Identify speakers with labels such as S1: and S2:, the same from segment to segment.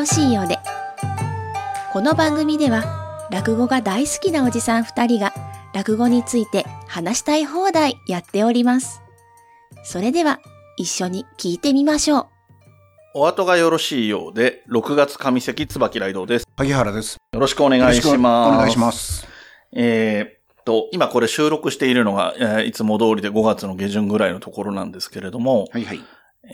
S1: ろしいようでこの番組では落語が大好きなおじさん2人が落語について話したい放題やっておりますそれでは一緒に聞いてみましょう
S2: お後がよろしいようで、6月上関椿雷道です。
S3: 萩原です。
S2: よろしくお願いします。
S3: お願いします。
S2: えーっと、今これ収録しているのが、えーいつも通りで5月の下旬ぐらいのところなんですけれども、
S3: はいはい。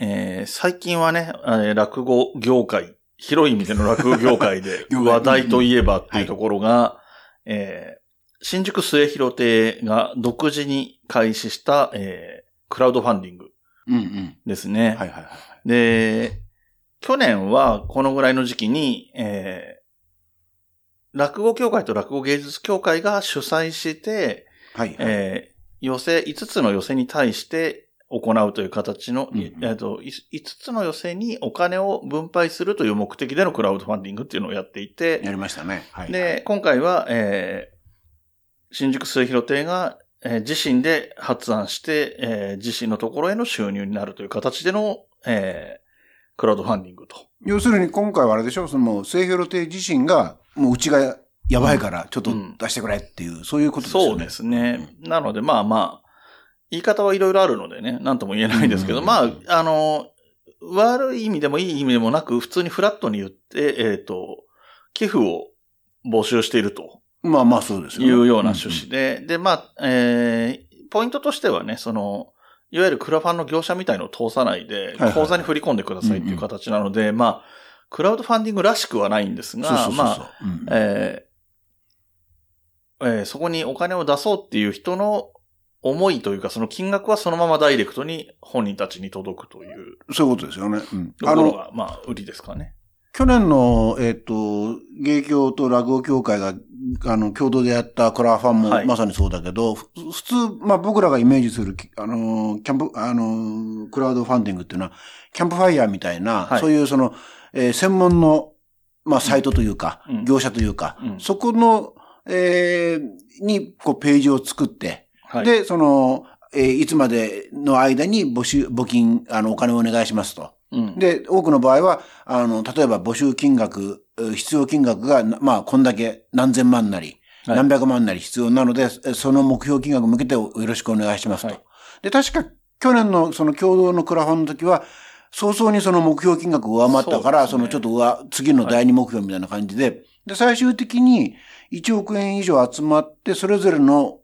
S2: えー最近はね、えー落語業界、広い意味での落語業界で 話題といえばっていうところが、えー新宿末広亭が独自に開始した、えークラウドファンディング
S3: うんうん。
S2: ですね。
S3: はいはいはい。
S2: で、去年はこのぐらいの時期に、えー落語協会と落語芸術協会が主催して、
S3: はい、はい。
S2: えー寄せ、5つの寄せに対して行うという形の、
S3: うんうん
S2: えっと、5つの寄せにお金を分配するという目的でのクラウドファンディングっていうのをやっていて、
S3: やりましたね。はい。
S2: で、今回は、えー新宿末広亭が、えー自身で発案して、えー自身のところへの収入になるという形での、えークラウドファンディングと。
S3: 要するに今回はあれでしょ？その、末広亭自身が、もううちがやばいから、ちょっと出してくれっていう、そういうことですよね。
S2: そうですね。なので、まあまあ、言い方はいろいろあるのでね、なんとも言えないですけど、
S3: うん
S2: まあ、あの、悪い意味でもいい意味でもなく、普通にフラットに言って、えっ、と、寄付を募集していると。
S3: まあまあそうですよね。
S2: いうような趣旨で、で、まあ、えーポイントとしてはね、その、いわゆるクラファンの業者みたいのを通さないで
S3: はい、
S2: 口座に振り込んでくださいっていう形なので、まあ、クラウドファンディングらしくはないんですが、
S3: そうそうそうそう。
S2: まあ、
S3: うん。
S2: えーえーそこにお金を出そうっていう人の思いというか、その金額はそのままダイレクトに本人たちに届くという
S3: そういうことですよね。うん。
S2: ところが、まあ、売りですかね。
S3: 去年の、えっ、と、芸協と落語協会が、あの、共同でやったクラファンも
S2: はい
S3: まさにそうだけど、ふ普通、まあ僕らがイメージする、きあの、キャンプ、あの、クラウドファンディングっていうのは、キャンプファイヤーみたいな、
S2: はい
S3: そういうその、えー専門の、まあサイトというか、
S2: うん
S3: 業者というか、
S2: うん
S3: そこの、えーに、こう、ページを作って、
S2: はい。
S3: で、その、えーいつまでの間に募集、募金、あの、お金をお願いしますと。
S2: うん、
S3: で、多くの場合は、あの、例えば募集金額、え必要金額が、なまあ、こんだけ何千万なり、
S2: はい
S3: 何百万なり必要なので、えその目標金額に向けてよろしくお願いしますと。
S2: はい
S3: で、確か去年のその共同のクラファンの時は、早々にその目標金額を上回ったから、そ,、
S2: ね
S3: のちょっと上、次の第二目標みたいな感じで、で、最終的に1億円以上集まって、それぞれの、よ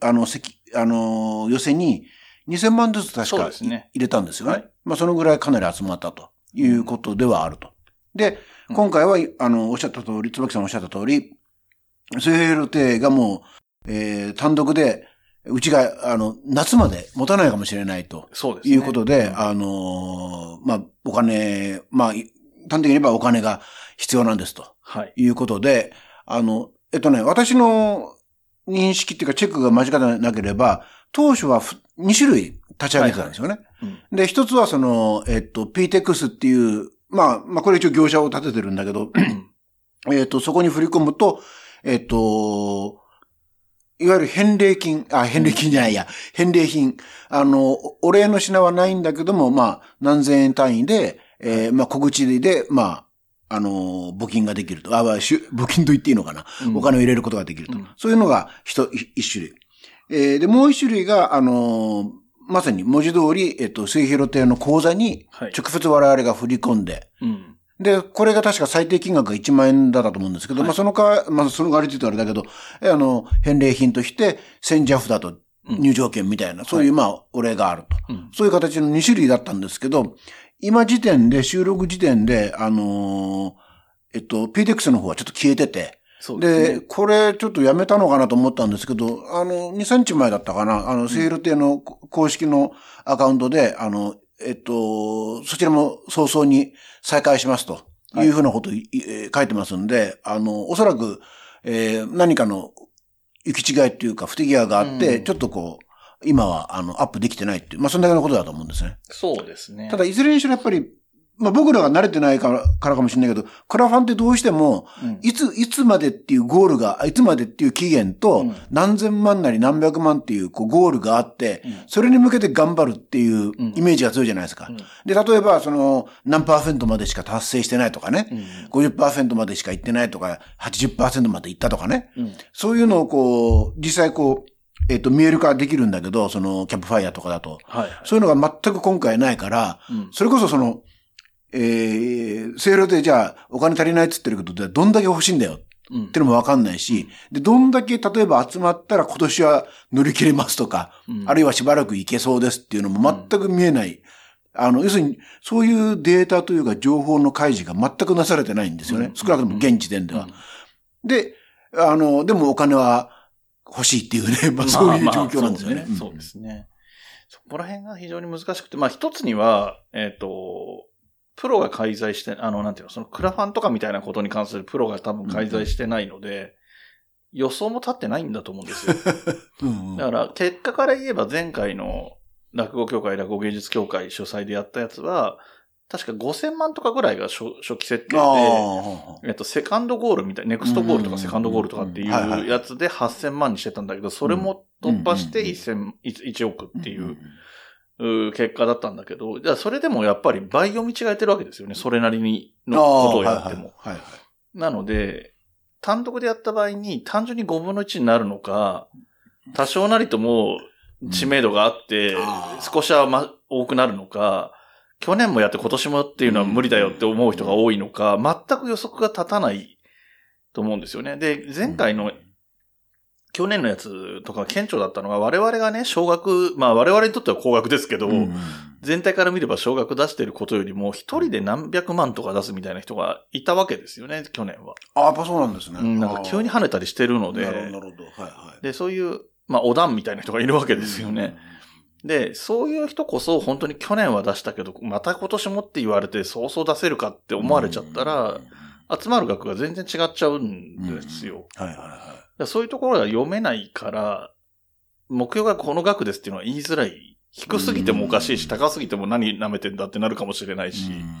S3: あの、席、あの、寄せに2000万ずつ確か
S2: ね
S3: 入れたんですよね。
S2: はい
S3: まあ、そのぐらいかなり集まったということではあると。で、
S2: うん
S3: 今回は、あの、おっしゃった通り、椿さんおっしゃった通り、セール亭がもう、えー、単独で、うちが、あの、夏まで持たないかもしれないと
S2: そうですね。
S3: いうことで、あのーまあ、お金、まあ、い端的に言えばお金が必要なんですと
S2: はい。
S3: いうことで、あの、えっとね、私の認識っていうかチェックが間違ってなければ、当初は2種類立ち上げてたんですよね。
S2: うん
S3: で、一つはその、えっと、PTEX っていう、まあ、まあ、これ一応業者を立ててるんだけど、えっと、そこに振り込むと、えっと、いわゆる返礼金、あ、返礼金じゃないや、返礼品。あの、おお礼の品はないんだけども、まあ、何千円単位で、えーまあ、小口で、まあ、あの、募金ができると。あ、募金と言っていいのかな。
S2: うん
S3: お金を入れることができると。
S2: うん
S3: そういうのが一一種類。えーで、もう一種類が、あのーまさに文字通り、えっと、末広亭の口座に
S2: はい
S3: 直接我々が振り込んで、
S2: うん。
S3: で、これが確か最低金額が1万円だったと思うんですけど、
S2: はい
S3: まあそのか、まあその代わりって言うとあれだけど、えあの、返礼品として、千ジャフだと入場券みたいな、そういうまあ、お礼があると。
S2: うん。
S3: そういう形の2種類だったんですけど、今時点で、収録時点で、あのーえっと、PTX の方はちょっと消えてて、で、
S2: ね。
S3: これちょっとやめたのかなと思ったんですけど、あの、2、3日前だったかな、あの、セール亭の公式のアカウントで、あの、えっと、そちらも早々に再開しますと。いうふうなことをい、えー書いてますんで、あの、おそらく、えー何かの行き違いっていうか不手際があって、
S2: うん。
S3: ちょっとこう、今は、あの、アップできてないっていう、まあ、そんだけのことだと思うんですね。
S2: そうですね。
S3: ただ、いずれにしろやっぱり、まあ僕らが慣れてないからからかもしれないけど、クラファンってどうしても、
S2: うん。
S3: いつ、いつまでっていうゴールが、いつまでっていう期限と、
S2: うん。
S3: 何千万なり何百万っていうこうゴールがあって、
S2: うん。
S3: それに向けて頑張るっていう
S2: うん。
S3: イメージが強いじゃないですか。
S2: うん。
S3: で、例えば、その、何パーセントまでしか達成してないとかね、
S2: うん。
S3: 50%までしか行ってないとか、80%まで行ったとかね、
S2: うん。
S3: そういうのをこう、実際こう、えっ、と、見える化できるんだけど、その、キャンプファイヤーとかだと。
S2: はいはい。
S3: そういうのが全く今回ないから、
S2: うん
S3: それこそその、えー、セールでじゃあお金足りないっつってるけど、どんだけ欲しいんだよ
S2: うん
S3: ってのもわかんないし、で、どんだけ例えば集まったら今年は乗り切れますとか、
S2: うん
S3: あるいはしばらく行けそうですっていうのも全く見えない。あの、要するに、そういうデータというか情報の開示が全くなされてないんですよね。
S2: うん
S3: 少なくとも現時点では。で、あの、でもお金は欲しいっていうね、まあそういう状況なんですよね。
S2: まあまあそうですね。そこら辺が非常に難しくて、まあ一つには、えっ、と、プロが介在して、あの、なんていうの、そのクラファンとかみたいなことに関するプロが多分介在してないので、予想も立ってないんだと思うんですよ。
S3: うんうん
S2: だから、結果から言えば前回の落語協会、落語芸術協会主催でやったやつは、確か5000万とかぐらいが初初期設定で、えっと、セカンドゴールみたい、ネクストゴールとかセカンドゴールとかってい
S3: う
S2: やつで8000万にしてたんだけど、それも突破して
S3: うん
S2: 1000、1億っていうう結果だったんだけど、じゃあそれでもやっぱり倍読み違えてるわけですよね。それなりにのことをやっても。
S3: はいはいはい。
S2: なので、単独でやった場合に単純に5分の1になるのか、多少なりとも知名度があって少しはま多くなるのか、去年もやって今年もっていうのは無理だよって思う人が多いのか、全く予測が立たないと思うんですよね。で、前回の去年のやつとか顕著だったのが、我々がね、少額、まあ我々にとっては高額ですけど、
S3: うん
S2: 全体から見れば少額出してることよりも、一人で何百万とか出すみたいな人がいたわけですよね、去年は。
S3: あ、やっぱそうなんですね。
S2: うん、なんか急に跳ねたりしてるので
S3: な、るほど、なるほど。はいはい。
S2: で、そういう、まあ、お団みたいな人がいるわけですよね。で、そういう人こそ、本当に去年は出したけど、また今年もって言われて、そうそう出せるかって思われちゃったら、集まる額が全然違っちゃうんですよ。
S3: はいはいは
S2: だからそういうところが読めないから、目標がこの額ですっていうのは言いづらい。低すぎてもおかしいし、高すぎても何舐めてんだってなるかもしれない
S3: い。
S2: し、
S3: うん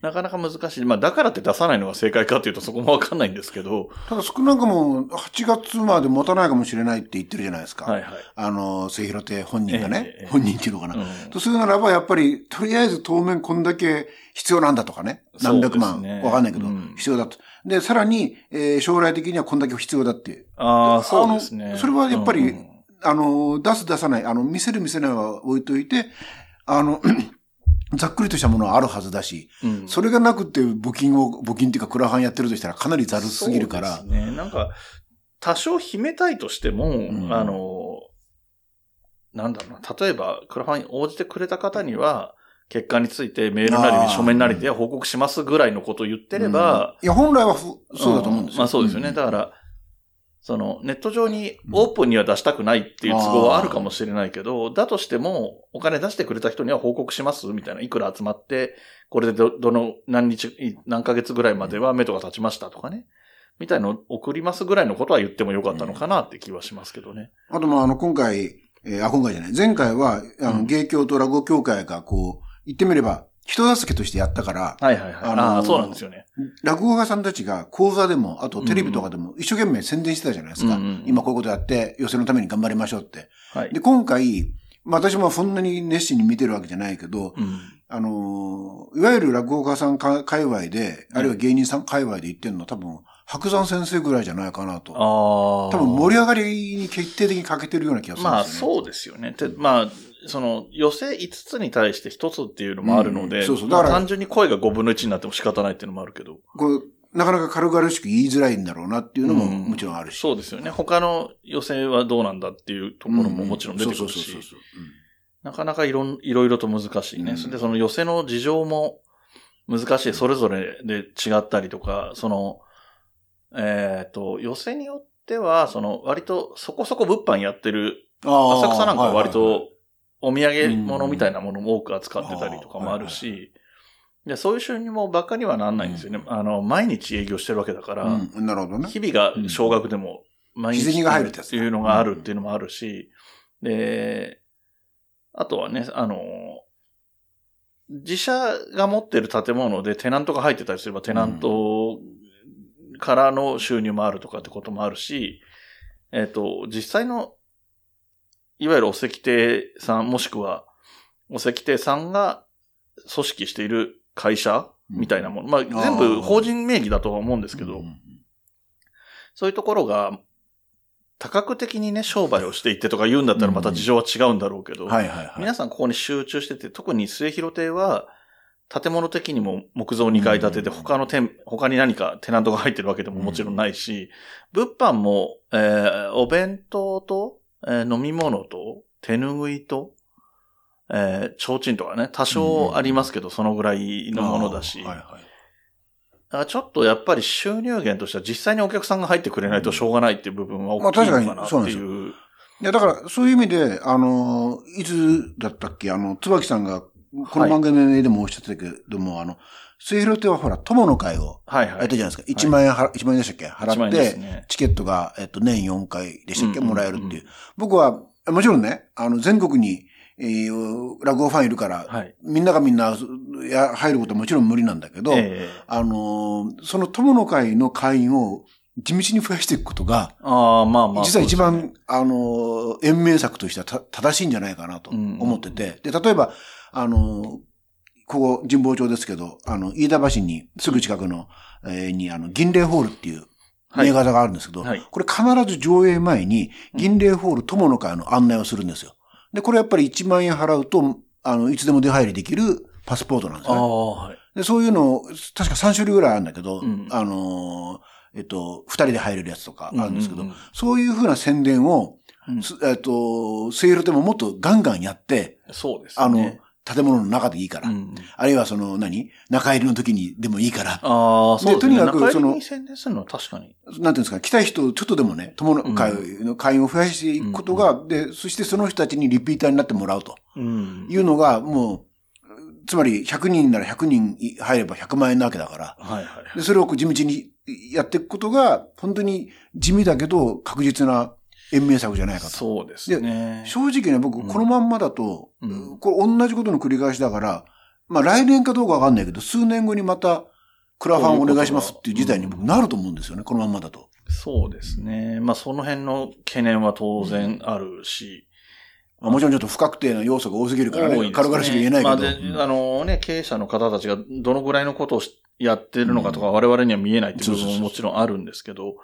S2: なかなか難しい。まあ、だからって出さないのが正解かっていうとそこもわかんないんですけど、
S3: ただ少なくも8月まで持たないかもしれないって言ってるじゃないですか。
S2: はいはい。
S3: あの、末広亭本人がね、
S2: ええ
S3: 本人っていうのかな。
S2: うん
S3: とするならば、やっぱり、とりあえず当面こんだけ必要なんだとかね。何百万。
S2: ね
S3: わかんないけど、
S2: うん
S3: 必要だと。で、さらに、えー将来的にはこんだけ必要だって。
S2: ああ、そうですね。
S3: それはやっぱり
S2: うん
S3: あの、出す出さない、あの、見せる見せないは置いといて、あの、ざっくりとしたものはあるはずだし、
S2: うん
S3: それがなくて募金を、募金っていうかクラファンやってるとしたらかなりざるすぎるから。
S2: そうですね。なんか、多少秘めたいとしても、
S3: ん
S2: あの、なんだろうな、例えば、クラファンに応じてくれた方には、結果についてメールなり書面なりで報告しますぐらいのことを言ってれば、
S3: うんいや、本来はふそうだと思うんですよ。
S2: まあそうですよね。
S3: ん
S2: だから、その、ネット上にオープンには出したくないっていう都合はあるかもしれないけど、だとしても、お金出してくれた人には報告しますみたいな、いくら集まって、これでど、どの、何日、何ヶ月ぐらいまでは目処が立ちましたとかね。みたいのを送りますぐらいのことは言ってもよかったのかなって気はしますけどね。
S3: あと、まあ、あの、今回、えーあ、今回じゃない。前回は、あの、
S2: うん
S3: 芸協と落語協会が、こう、言ってみれば、人助けとしてやったから、
S2: はいはいはい。
S3: あのー
S2: ああ、そうなんですよね。
S3: 落語家さんたちが講座でも、あとテレビとかでも一生懸命宣伝してたじゃないですか。
S2: うんうん
S3: 今こういうことやって、寄せのために頑張りましょうって。
S2: はい。
S3: で、今回、まあ私もそんなに熱心に見てるわけじゃないけど、
S2: うん。
S3: あのーいわゆる落語家さんか界隈で、あるいは芸人さん界隈で言ってるのは多分、白山先生ぐらいじゃないかなと。
S2: ああ。
S3: 多分盛り上がりに決定的に欠けてるような気がするん
S2: まあ
S3: ですよね。
S2: そうですよね。てまあ、その、寄せ5つに対して1つっていうのもあるので、
S3: うんそうそうだから
S2: まあ単純に声が5分の1になっても仕方ないっていうのもあるけど。
S3: こう、なかなか軽々しく言いづらいんだろうなっていうのも
S2: うん
S3: もちろんあるし。
S2: そうですよね。他の寄せはどうなんだっていうところももちろん出てくるしなかなかいろんいろいろと難しいね。
S3: うん
S2: でその寄せの事情も難しい。それぞれで違ったりとか、その、えっ、と、寄せによっては、その割とそこそこ物販やってる浅草なんかは割とお土産物みたいなものも多く扱ってたりとかもあるし、でそういう収入も馬鹿にはなんないんですよね。あの、毎日営業してるわけだから、
S3: うん、なるほどね。
S2: 日々が少額でも毎日
S3: 日銭が入るって
S2: いうのがあるっていうのもあるし、で、あとはね、あの、自社が持ってる建物でテナントが入ってたりすれば、テナントからの収入もあるとかってこともあるし、えっ、と、実際の、いわゆるお石亭さん、もしくは、お石亭さんが組織している会社みたいなもの。まあ、全部法人名義だとは思うんですけど、
S3: うん
S2: そういうところが、多角的にね、商売をしていってとか言うんだったらまた事情は違うんだろうけど。皆さんここに集中してて、特に末広亭は、建物的にも木造2階建てで、
S3: うん
S2: 他の店、他に何かテナントが入ってるわけでももちろんないし、物販も、えーお弁当と、えー飲み物と、手拭いと、えー、提灯とかね、多少ありますけど、そのぐらいのものだし、
S3: はいはい。
S2: だからちょっとやっぱり収入源としては実際にお客さんが入ってくれないとしょうがないっていう部分は大きいのかなって
S3: まあ確かにそうなんです
S2: いう。
S3: いや、だから、そういう意味で、あの、いつだったっけ、あの、椿さんが、この番組でもおっしゃってたけども、あの、末広亭はほら、友の会を
S2: はいはい。
S3: やったじゃないですか。1万円払、1万円でしたっけ
S2: ？1万
S3: 払って、
S2: ね。
S3: チケットが、えっと、年4回でしたっけ、
S2: うん
S3: もらえるっていう。
S2: うんうん
S3: 僕は、もちろんね、あの、全国に、えー、落語ファンいるから、
S2: はい。
S3: みんながみんな、や、入ることはもちろん無理なんだけど、
S2: ええ
S3: あのーその友の会の会員を地道に増やしていくことが、
S2: ああ、まあまあ。
S3: 実は一番、あのー延命策としてはた正しいんじゃないかなと
S2: うん
S3: 思ってて、で、例えば、あのーここ、神保町ですけど、あの、飯田橋に、すぐ近くの、えーに、あの、銀霊ホールっていう、
S2: はい
S3: 名画座があるんですけど、
S2: はい
S3: これ必ず上映前に、銀霊ホール友の会の案内をするんですよ。で、これやっぱり1万円払うと、あの、いつでも出入りできるパスポートなんですね。
S2: はい。
S3: で、そういうの、確か3種類ぐらいあるんだけど、
S2: うん
S3: あのーえっと、二人で入れるやつとかあるんですけど、
S2: うんうんうん
S3: そういうふうな宣伝を、
S2: うん
S3: すえっと、セールでももっとガンガンやって、
S2: そうですね。
S3: あの、建物の中でいいから、
S2: うん、
S3: あるいはその何、中入りの時にでもいいから、
S2: ああ、そうですね。
S3: とにかくその
S2: に宣伝するの？は確かに。
S3: なんていうんですか、来た人、ちょっとでもね、友の会の会員を増やしていくことが、で、そしてその人たちにリピーターになってもらうと。
S2: うん。
S3: いうのが、もう、つまり100人なら100人入れば100万円なわけだから、
S2: はいはい。
S3: で、それをこう地道にやっていくことが、本当に地味だけど確実な延命策じゃないかと。
S2: そうですね。
S3: 正直ね、僕、
S2: うん
S3: このまんまだと、
S2: うん
S3: これ同じことの繰り返しだから、まあ来年かどうかわかんないけど、数年後にまた、クラファンお願いしますっていう時代に僕なると思うんですよね、このまんまだと。
S2: そうですね。まあその辺の懸念は当然あるし。
S3: まあもちろんちょっと不確定な要素が多すぎるからね、
S2: 多いです
S3: 軽々しく言えないけど。
S2: まあであのね、経営者の方たちがどのぐらいのことをしやってるのかとか我々には見えないっていう部分ももちろんあるんですけど、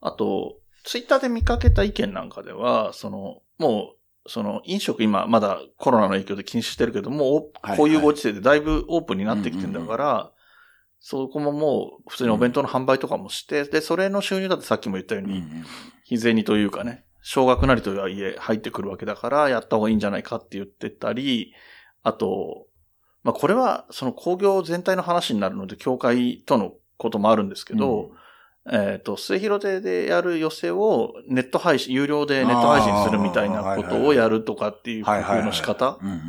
S2: あと、ツイッターで見かけた意見なんかでは、その、もう、その飲食今まだコロナの影響で禁止してるけども、
S3: はい
S2: こういうご時世でだいぶオープンになってきてんだから、そこももう普通にお弁当の販売とかもして、で、それの収入だってさっきも言ったように、
S3: うんうん
S2: 日銭というかね、少額なりとはいえ入ってくるわけだから、やった方がいいんじゃないかって言ってたり、あと、まあこれはその工業全体の話になるので、協会とのこともあるんですけど、えっ、と、末広亭でやる寄せをネット配信、有料でネット配信するみたいなことをやるとかっていう工夫の仕方。
S3: うんうんうん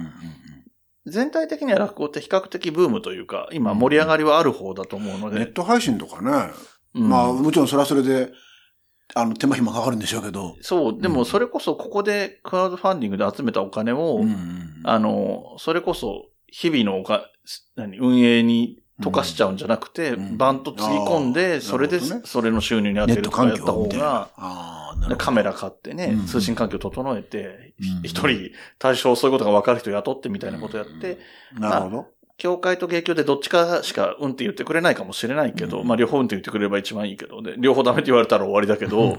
S2: 全体的には落語って比較的ブームというか、今盛り上がりはある方だと思うので。
S3: ネット配信とかね、
S2: うん。
S3: まあもちろんそれはそれで、あの、手間暇かかるんでしょうけど。
S2: そう、でもそれこそここでクラウドファンディングで集めたお金を、
S3: うんうん。
S2: あの、それこそ、日々のおか、何、運営に溶かしちゃうんじゃなくて、
S3: うん。
S2: バンとつぎ込ん
S3: あ
S2: で、
S3: ー
S2: それで、
S3: ね。
S2: それの収入に当てるとかやった。方が、カメラ買ってね、
S3: うん。
S2: 通信環境整えて、
S3: うん。
S2: 一人、対象そういうことが分かる人雇ってみたいなことやって、
S3: なるほど。
S2: 協会と芸協でどっちかしかうんって言ってくれないかもしれないけど、
S3: うん。
S2: まあ両方うんって言ってくれれば一番いいけど、で、両方ダメって言われたら終わりだけど、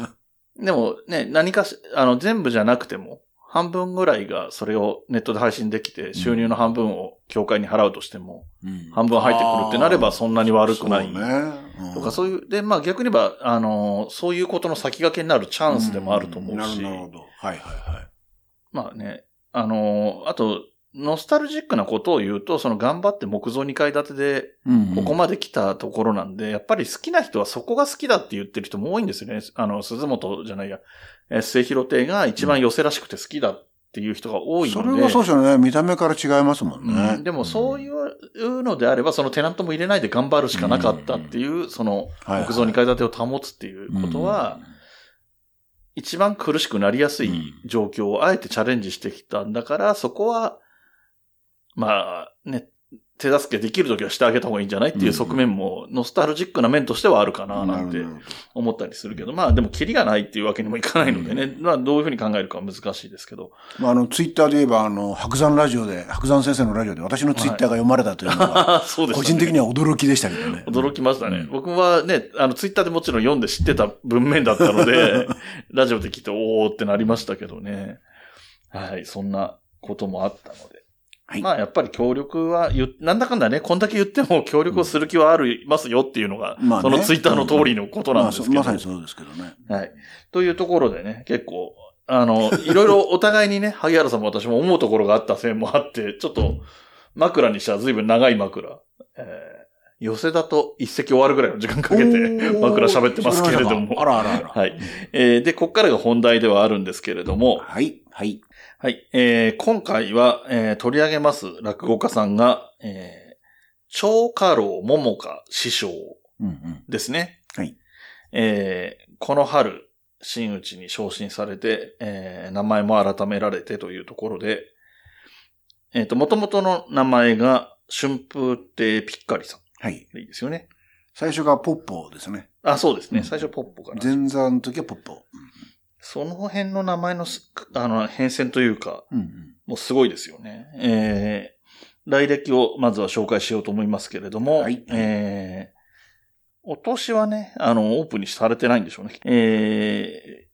S2: でもね、何かし、あの、全部じゃなくても、半分ぐらいがそれをネットで配信できて、収入の半分を協会に払うとしても、
S3: うん。
S2: 半分入ってくるってなればそんなに悪くない。とかそういう、で、まあ逆に言えば、あの、そういうことの先駆けになるチャンスでもあると思うし、
S3: ん。なるほど。はいはいはい。
S2: まあね、あの、あと、ノスタルジックなことを言うと、その頑張って木造2階建てで、
S3: うん
S2: ここまで来たところなんで、やっぱり好きな人はそこが好きだって言ってる人も多いんですよね。あの、鈴本じゃないや、えー末広亭が一番寄せらしくて好きだっていう人が多いので。
S3: それはそうですよね。見た目から違いますもん
S2: う
S3: ね。
S2: んでもそういうのであれば、そのテナントも入れないで頑張るしかなかったっていう、その
S3: はい
S2: 木造2階建てを保つっていうことは、一番苦しくなりやすい状況をあえてチャレンジしてきたんだから、そこはまあ、ね、手助けできるときはしてあげた方がいいんじゃないっていう側面も、ノスタルジックな面としてはあるかな、なんて思ったりするけど、まあでも、キリがないっていうわけにもいかないのでね、まあどういうふうに考えるかは難しいですけど。
S3: まあ、あの、ツイッターで言えば、あの、白山ラジオで、白山先生のラジオで私のツイッターが読まれたというのが、
S2: そうです
S3: 個人的には驚きでしたけどね。
S2: 驚きましたね。
S3: うん
S2: 僕はね、あの、ツイッターでもちろん読んで知ってた文面だったので、ラジオで聞いて、おーってなりましたけどね。はい、そんなこともあったので。
S3: はい
S2: まあ、やっぱり協力はなんだかんだね、こんだけ言っても協力をする気はありますよっていうのが、
S3: まあね
S2: そのツイッターの通りのことなんですけど。
S3: まあそまさにそうですけどね。
S2: はい。というところでね、結構、あの、いろいろお互いにね、萩原さんも私も思うところがあった線もあって、ちょっと、枕にしては随分長い枕。えー寄せだと一席終わるぐらいの時間かけて枕喋ってますけれども。
S3: あらあらあら。
S2: はい。えーで、こっからが本題ではあるんですけれども、
S3: はい。はい。
S2: はい。えー今回は、えー取り上げます落語家さんが、えー、長家老桃花師匠
S3: うんうん。
S2: ですね。
S3: はい。
S2: えーこの春、真打ちに昇進されて、えー名前も改められてというところで、えっ、と、元々の名前が春風亭ピッカリさん
S3: はい。
S2: でいいですよね。
S3: 最初がポッポですね。
S2: あ、そうですね。
S3: うん
S2: 最初ポッポかな。
S3: 前座の時はポッポ。
S2: その辺の名前のす、あの、変遷というか、
S3: うんうん。
S2: もうすごいですよね。えー、来歴をまずは紹介しようと思いますけれども、
S3: はい
S2: えー、お年はね、あの、オープンにされてないんでしょうね。え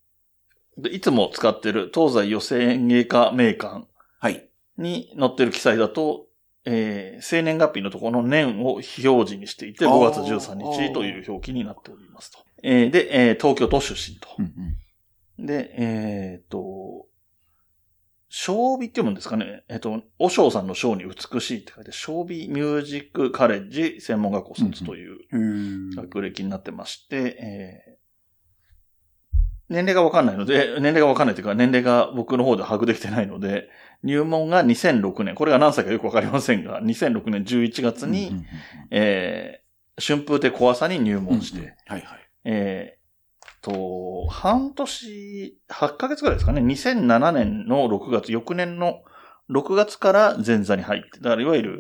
S2: ー、でいつも使ってる東西予選演芸家名鑑
S3: はい。
S2: に載ってる記載だと、えー、生年月日のところの年を非表示にしていて、
S3: あー
S2: 5月13日という表記になっておりますと。えーで、えー東京都出身と。
S3: うんうん。
S2: で、えっ、と、小美って読むんですかね。えっ、と、お尚さんの章に美しいって書いて、小美ミュージックカレッジ専門学校卒という学歴になってまして、えー年齢がわかんないので、年齢がわかんないというか、年齢が僕の方で把握できてないので、入門が2006年、これが何歳かよくわかりませんが、2006年11月に、
S3: うんうんうん
S2: えー春風亭小朝に入門して、
S3: うんうんはいはい。
S2: えーと、半年、8ヶ月ぐらいですかね。2007年の6月、翌年の6月から前座に入って、だからいわゆる、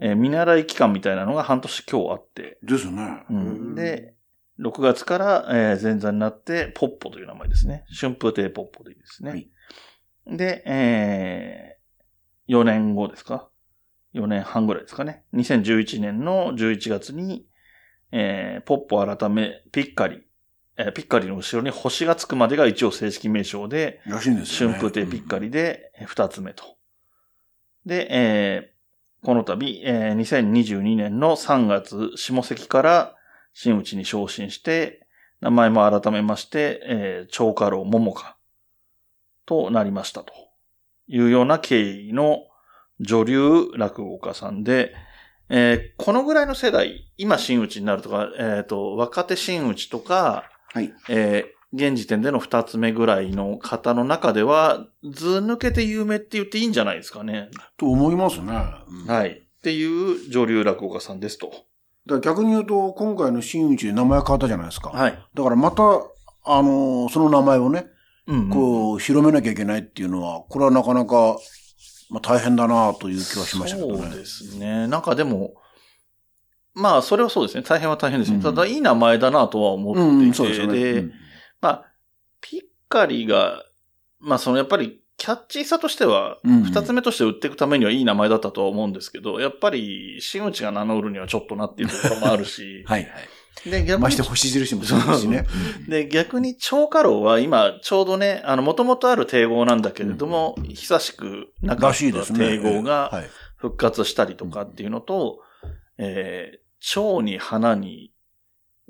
S2: えー見習い期間みたいなのが半年今日あって、
S3: ですよね。
S2: うんで、6月から、えー前座になって、ポッポという名前ですね。春風亭ポッポでいいですね。
S3: はい
S2: で、えー、4年後ですか ?4 年半ぐらいですかね。2011年の11月に、えー、ポッポ改め、ピッカリ。えーピッカリの後ろに星がつくまでが一応正式名称で、
S3: らしいんですよね。
S2: 春風亭ピッカリでえー二つ目と。で、えーこの度、えー2022年の3月、下関から新内に昇進して、名前も改めまして、えー長家老桃花となりましたというような経緯の女流落語家さんで、えーこのぐらいの世代、今新内になるとか、えっ、と、若手新内とか、
S3: はい。
S2: えー現時点での二つ目ぐらいの方の中では、図抜けて有名って言っていいんじゃないですかね。
S3: と思いますね。うん
S2: はい。っていう女流落語家さんですと。
S3: だから逆に言うと、今回の真打ちで名前変わったじゃないですか。
S2: はい。
S3: だからまた、あのーその名前をね、
S2: うんうん
S3: こう、広めなきゃいけないっていうのは、これはなかなか、まあ大変だなという気はしましたけどね。
S2: そうですね。なんかでも、まあ、それはそうですね。大変は大変ですね。
S3: うん
S2: ただ、いい名前だなとは思
S3: うん、うん、
S2: っていて、
S3: そうですよね。
S2: で
S3: うん
S2: まあ、ピッカリが、まあ、そのやっぱり、キャッチーさとしては、
S3: うん
S2: 二つ目として売っていくためにはいい名前だったとは思うんですけど、やっぱり、真打ちが名乗るにはちょっとなっていうところもあるし、
S3: はいはい。
S2: で、逆に
S3: まして、星印もそうですしね。
S2: で、逆に長家老は今、ちょうどね、あの、もともとある帝号なんだけれども、久しくなかっ。た帝号が
S3: はい。
S2: 復活したりとかっていうのと、えー、蝶に花に、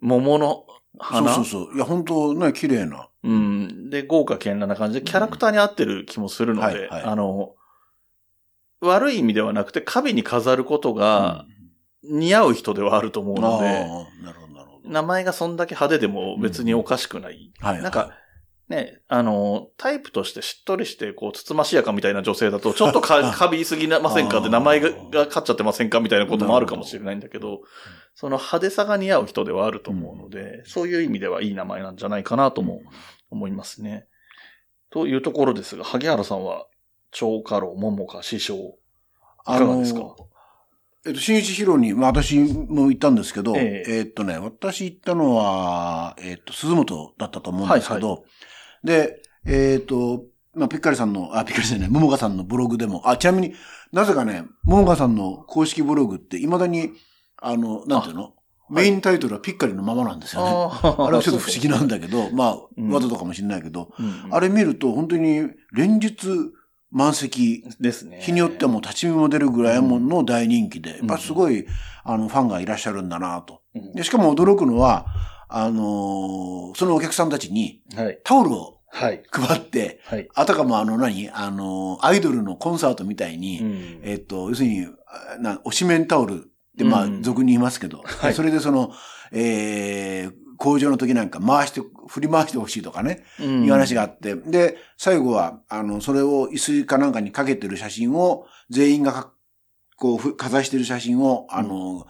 S2: 桃の花？
S3: そうそうそう。いや、本当ね、綺麗な。
S2: うん。で、豪華絢爛な感じで、キャラクターに合ってる気もするので、
S3: はいはい
S2: あの、悪い意味ではなくて、壁に飾ることが似合う人ではあると思うので、
S3: なるほど、なるほど。
S2: 名前がそんだけ派手でも別におかしくない。
S3: はい。
S2: なんか、ね、あの、タイプとしてしっとりして、こう、つつましやかみたいな女性だと、ちょっとか、かびすぎませんかって、名前がが勝っちゃってませんかみたいなこともあるかもしれないんだけど、その派手さが似合う人ではあると思うので、そういう意味ではいい名前なんじゃないかなとも思いますね。というところですが、萩原さんは、長家老桃花師匠。
S3: あ
S2: いかがですか？
S3: えっと、新一広に、まあ私も行ったんですけど、
S2: ええ。
S3: えっとね、私行ったのは、えっと、鈴本だったと思うんですけど、で、えっと、まあ、ピッカリさんの、あ、ピッカリさんね、桃花さんのブログでも、あ、ちなみになぜかね、桃花さんの公式ブログって、未だに、あの、なんていうのメインタイトルはピッカリのままなんですよね。
S2: あ
S3: あれはちょっと不思議なんだけど、まあ、
S2: うん
S3: わざとかもしれないけど、
S2: うん
S3: あれ見ると本当に連日満席、
S2: ですね。
S3: 日によってはもう立ち見も出るぐらいもの大人気で、やっぱすごい、あの、ファンがいらっしゃるんだなと。
S2: うん
S3: で、しかも驚くのは、あのーそのお客さんたちに
S2: はい。
S3: タオルを
S2: はい。
S3: 配って、
S2: はい。
S3: あたかもあの何、あのーアイドルのコンサートみたいに、
S2: うん
S3: えっと、要するに、あな、推しメンタオルって、まあ
S2: う、ん
S3: 俗に言いますけど、
S2: はい
S3: それでその、えー、工場の時なんか回して、振り回してほしいとかね、
S2: うん
S3: いう話があって、で、最後は、あの、それを椅子かなんかにかけてる写真を、全員がかこうふ、かざしてる写真を、あの、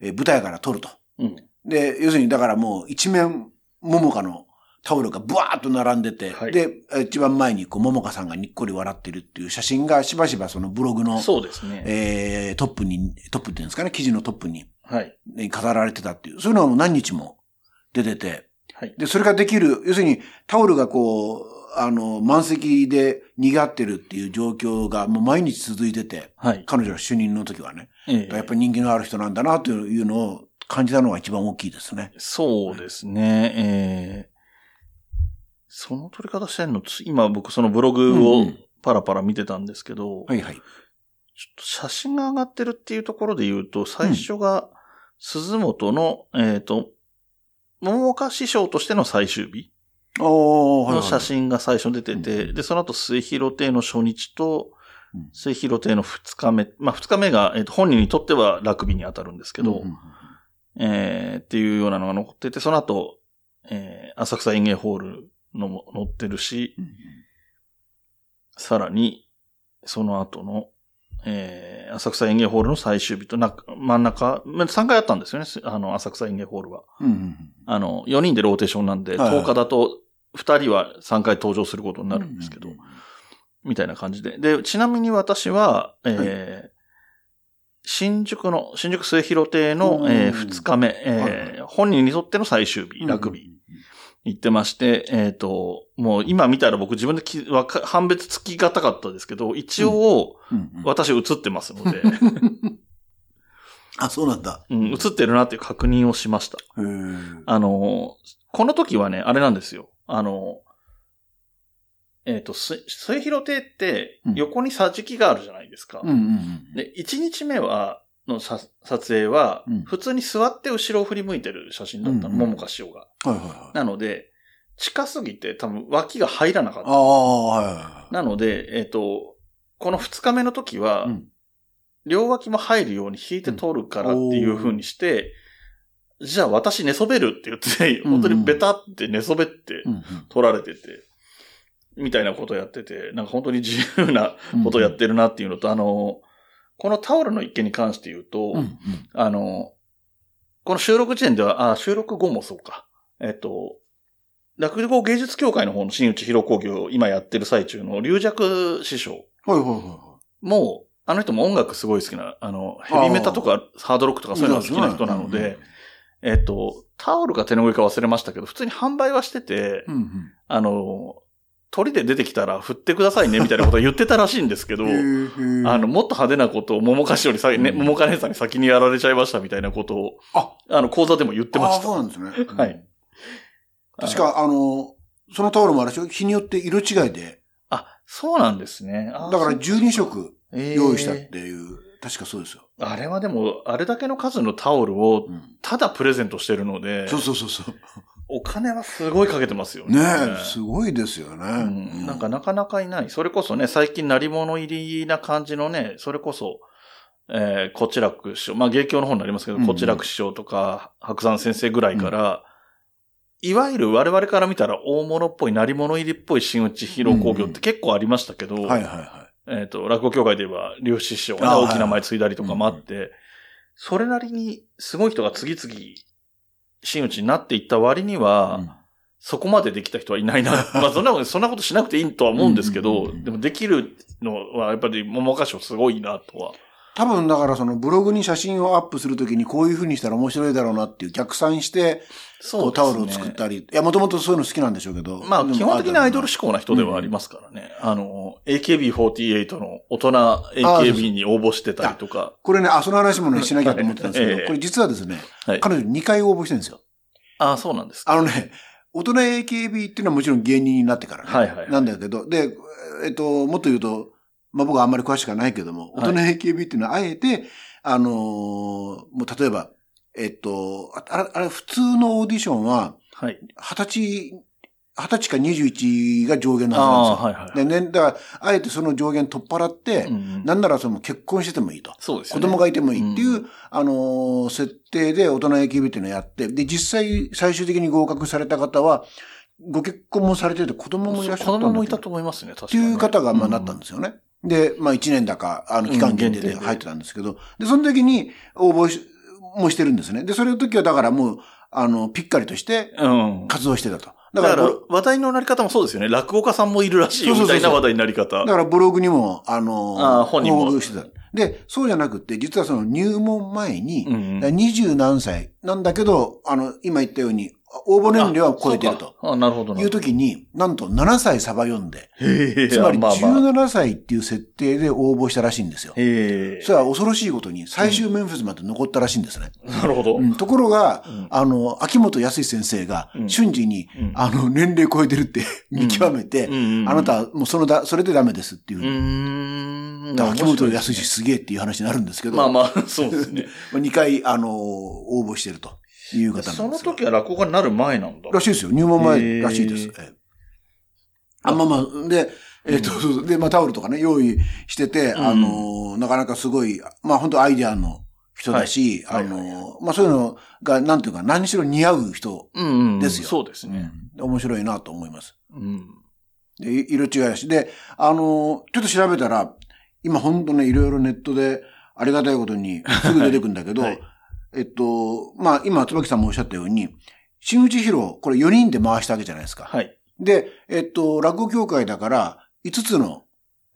S3: えー舞台から撮ると。
S2: うん。
S3: で、要するに、だからもう一面、桃花のタオルがブワーッと並んでて、
S2: はい
S3: で、一番前にこう、桃花さんがにっこり笑ってるっていう写真がしばしばそのブログの、
S2: そうですね。
S3: えー、トップに、トップっていうんですかね、記事のトップに、
S2: はい。
S3: ね飾られてたっていう、そういうのはもう何日も出てて、
S2: はい。
S3: で、それができる、要するにタオルがこう、あの、満席で賑ってるっていう状況がもう毎日続いてて、
S2: はい。
S3: 彼女が主任の時はね、
S2: ええ
S3: やっぱり人気のある人なんだなというのを感じたのが一番大きいですね。
S2: そうですね。えーその撮り方してんの、つ今僕そのブログ
S3: うん
S2: を
S3: うん
S2: パラパラ見てたんですけど、
S3: はいはい。
S2: ちょっと写真が上がってるっていうところで言うと、最初が鈴本の、えっ、と、桃岡師匠としての最終日。の写真が最初に出てて、
S3: うん
S2: で、その後末広亭の初日と
S3: うん、
S2: 末広亭の二日目、まあ二日目が、えっ、と、本人にとってはラグビーに当たるんですけど、
S3: うんうんうん
S2: えーっていうようなのが残ってて、その後、えー浅草園芸ホールのも載ってるし、
S3: うん
S2: さらに、その後の、えー浅草園芸ホールの最終日と、な真ん中、まあ3回あったんですよね、すあの、浅草園芸ホールは。
S3: うんうん
S2: あの、4人でローテーションなんで、
S3: はいはい
S2: 10日だと2人は3回登場することになるんですけど、
S3: うん
S2: みたいな感じで。で、ちなみに私は、えー新宿の、新宿末広亭の、
S3: うん
S2: え2日目、えー本人にとっての最終日、
S3: うん
S2: ラグビー。行ってまして、えっ、と、もう今見たら僕自分できわか判別つきがたかったですけど、一応、私映ってますので、
S3: あ、そうなんだ。
S2: うん、映ってるなっていう確認をしました。あの、この時はね、あれなんですよ。あの、えっ、と、す末広亭って
S3: うん
S2: 横に桟敷があるじゃないですか。
S3: うんうんうん。
S2: で、1日目は、のさ撮影は
S3: うん、
S2: 普通に座って後ろを振り向いてる写真だったの、
S3: うんうん
S2: 桃花師匠が。
S3: はいはいはい。
S2: なので、近すぎて多分脇が入らなかった。
S3: ああ、はいはいはい。
S2: なので、えっ、と、この2日目の時は、
S3: うん
S2: 両脇も入るように引いて撮るからっていう風にして、じゃあ私寝そべるって言って、
S3: うん
S2: 本当にベタって寝そべって
S3: うん
S2: 撮られてて、みたいなことやってて、なんか本当に自由な
S3: うん。
S2: ことをやってるなっていうのと、あの、このタオルの一件に関して言うと、
S3: うんうん。
S2: あの、この収録時点では、あ、収録後もそうか。えっと、落語芸術協会の方の新内広工業を今やってる最中の龍尺師匠。
S3: はいはいは
S2: もう、あの人も音楽すごい好きな、あの、ヘビメタとかハードロックとかそういうのが好きな人なので、えっと、タオルか手ぬぐいか忘れましたけど、普通に販売はしてて
S3: い。、うんうん。
S2: あの、鳥で出てきたら振ってくださいねみたいなことを言ってたらしいんですけど、あの、もっと派手なことを桃花師匠にさ、ね、
S3: うん
S2: 桃花姉さんに先にやられちゃいましたみたいなことを、
S3: あ、
S2: あの、講座でも言ってました。
S3: そうなんですね。
S2: はい。
S3: 確か、あの、そのタオルもあるでしょ？日によって色違いで、
S2: あ、そうなんですね。あ
S3: だから12色用意したっ
S2: えー
S3: ていう、確かそうですよ。
S2: あれはでも、あれだけの数のタオルを
S3: うん
S2: ただプレゼントしてるので、
S3: そうそうそうそう。
S2: お金はすごいかけてますよね。
S3: ねえ、すごいですよね。
S2: うん、なん。かなかなかいない。それこそね、最近鳴り物入りな感じのね、それこそ、えー、こちらく師匠、まあ芸協の方になりますけど、
S3: うんうん。
S2: こちらく師匠とか、白山先生ぐらいから、いわゆる我々から見たら大物っぽい、鳴り物入りっぽい新内広工業って結構ありましたけど、
S3: はいはいは
S2: えっ、と、落語協会で言えば、竜師師匠が大きな前継い。だりとかもあって、それなりにすごい人が次々、真打ちになっていった割には、
S3: い。
S2: そこまでできた人はいないな。まあ、そんなこと、そんなことしなくていいとは思うんですけど、
S3: うんうんうんうん
S2: でもできるのは、やっぱり桃花賞すごいなとは
S3: 多分だからそのブログに写真をアップするときにこういう風にしたら面白いだろうなっていう逆算して、こうタオルを作ったり。いや、もともとそういうの好きなんでしょうけど。
S2: まあ、基本的にアイドル志向な人ではありますからね。あの、AKB48 の大人 AKB に応募してたりとか。
S3: これね、あ、その話もね、しなきゃと思ってたんですけど、
S2: ええ
S3: これ実はですね、
S2: はい。
S3: 彼女2回応募してるんですよ。
S2: ああ、そうなんですか。
S3: あのね、大人 AKB っていうのはもちろん芸人になってからね。
S2: はいはいはい
S3: なんだけど、で、えっと、もっと言うと、まあ僕はあんまり詳しくはないけども、
S2: はい
S3: 大人 AKB っていうのはあえて、あのーもう例えば、えっと、ああれ、あれ普通のオーディションは、
S2: はい。
S3: 二十歳、二十歳か21が上限のなんですよ。
S2: はいはい。
S3: でね、だから、あえてその上限取っ払って、
S2: うんうん
S3: なんならその結婚しててもいいと。
S2: そうですよね。
S3: 子供がいてもいいっていう、
S2: うん
S3: あのー設定で大人 AKB っていうのをやって、で、実際最終的に合格された方は、ご結婚もされてて子供もいらっしゃったんだ
S2: 子供もいたと思いますね、確か
S3: って
S2: に。
S3: いう方が、まあ、なったん
S2: で
S3: ですよね。で、まあ、1年だか、あの、期間限定
S2: で
S3: で入ってたんですけど、で、その時に応募し、もしてるんですね。で、それの時はだからもう、あの、ピッカリとして
S2: うん。
S3: 活動してたと。
S2: だか、
S3: だからら、
S2: 話題のなり方もそうですよね。落語家さんもいるらしいよ、みたいな話題になり方。
S3: だからブログにも、あの、
S2: あー本人も
S3: してた。で、そうじゃなくて、実はその入門前に、
S2: うん
S3: 二十何歳なんだけど、あの、今言ったように、応募年齢は超えてると。
S2: あ、なるほどな
S3: いう。時に、なんと7歳サバ読んで、つまり
S2: ああ
S3: 17歳っていう設定で応募したらしいんですよ。
S2: へえ。
S3: それは恐ろしいことに最終面接まで残ったらしいんですね。
S2: なるほど。
S3: うんところが、
S2: うん
S3: あの、秋元康先生が
S2: うん
S3: 瞬時に、
S2: うん
S3: あの、年齢超えてるって 見極めて、
S2: うんうんうん
S3: あなたはもうそのだ、それでダメですっていう
S2: う。
S3: だから秋元康すげえっていう話になるんですけど、
S2: まあまあ、そうですね。
S3: まあ2回、あの、応募してるという方なんです
S2: そ
S3: よ
S2: の時は落語家になる前なんだ。
S3: らしいですよ。入門前らしいです。ええあ、まあまあ、で、えっ、と、そうそうで、まあタオルとかね、用意してて、
S2: うん
S3: あの、なかなかすごい、まあ本当アイデアの人だし、
S2: はい
S3: あの、
S2: はい
S3: まあそういうのが、なんていうか、何しろ似合う人、
S2: うんうん。
S3: ですよ
S2: そうですね。
S3: うん面白いなと思います。
S2: うん。
S3: で、い色違いだし。で、あの、ちょっと調べたら、今本当ね、いろいろネットで、ありがたいことにすぐ出てくるんだけど、
S2: はい
S3: えっと、まあ今、椿さんもおっしゃったように、新内博、これ4人で回したわけじゃないですか。
S2: はい。
S3: で、えっと、落語協会だから、5つの、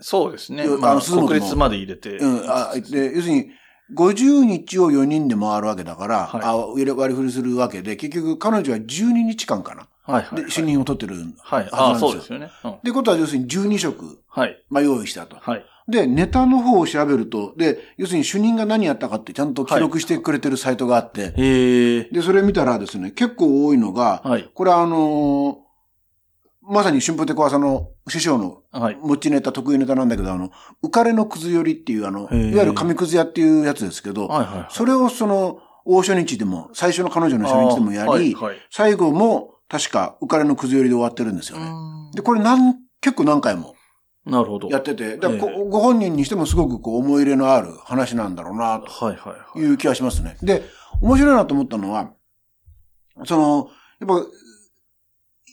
S2: そうですね。まあ、
S3: あ
S2: 国立まで入れて。
S3: うん、あで、要するに、50日を4人で回るわけだから、
S2: はい
S3: あ割り振りするわけで、結局彼女は12日間かな。
S2: はいはい。
S3: で、主任を取ってる。
S2: はい。ああ、
S3: はずなんですよ
S2: そうですよね。うん
S3: ってことは、要するに12食、
S2: はい。
S3: まあ、用意したと。
S2: はい。
S3: で、ネタの方を調べると、で、要するに主任が何やったかってちゃんと記録してくれてるサイトがあって。で、それ見たらですね、結構多いのが、
S2: はい。
S3: これはあのーまさに春風亭小朝の師匠の
S2: はい。
S3: 持ちネタ、得意ネタなんだけど、あの、浮かれのくず寄りっていう、あの、いわ
S2: へー
S3: ゆる紙くず屋っていうやつですけど、
S2: はいはい。
S3: それをその、大初日でも、最初の彼女の初日でもやり、
S2: あーはいはい。
S3: 最後も、確か、浮かれのくず寄りで終わってるんですよね。
S2: うん
S3: で、これなん、結構何回も
S2: なるほど。
S3: やってて、だからこ
S2: ええ
S3: ご本人にしてもすごくこう思い入れのある話なんだろうな、と
S2: はい。
S3: いう気がしますね。で、面白いなと思ったのは、その、やっぱ、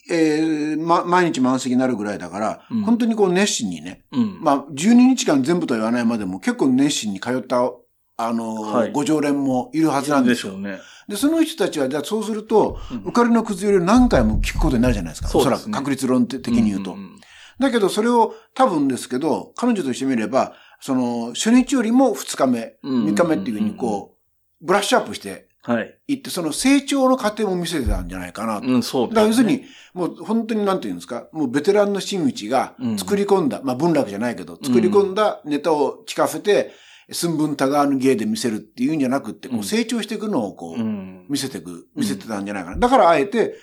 S3: えーま、毎日満席になるぐらいだから、
S2: うん
S3: 本当にこう熱心にね、
S2: うん。
S3: まあ、12日間全部とは言わないまでも結構熱心に通った、あのー
S2: はい
S3: ご常連もいるはずなんでよ。
S2: ですしょうね。
S3: で、その人たちは、じゃあそうすると、
S2: うん
S3: 浮かれの崩れを何回も聞くことになるじゃないですか。おそらく
S2: そうですね
S3: 確率論的に言うと。
S2: んんん
S3: だけど、それを多分ですけど、彼女としてみれば、その、初日よりも2日目、
S2: うん
S3: 3日目っていうふうにこう、ブラッシュアップして
S2: はい。
S3: いって、その成長の過程も見せてたんじゃないかなと。
S2: うん、そう
S3: だから要する
S2: に、
S3: に、もう本当になんていうんですか、もうベテランの真打ちが
S2: うん
S3: 作り込んだ、まあ文楽じゃないけど、作り込んだネタを聞かせて、寸分たがわぬ芸で見せるっていうんじゃなくって、こ
S2: うん
S3: う成長していくのをこう、
S2: うん。
S3: 見せていく、見せてたんじゃないかな。だからあえて、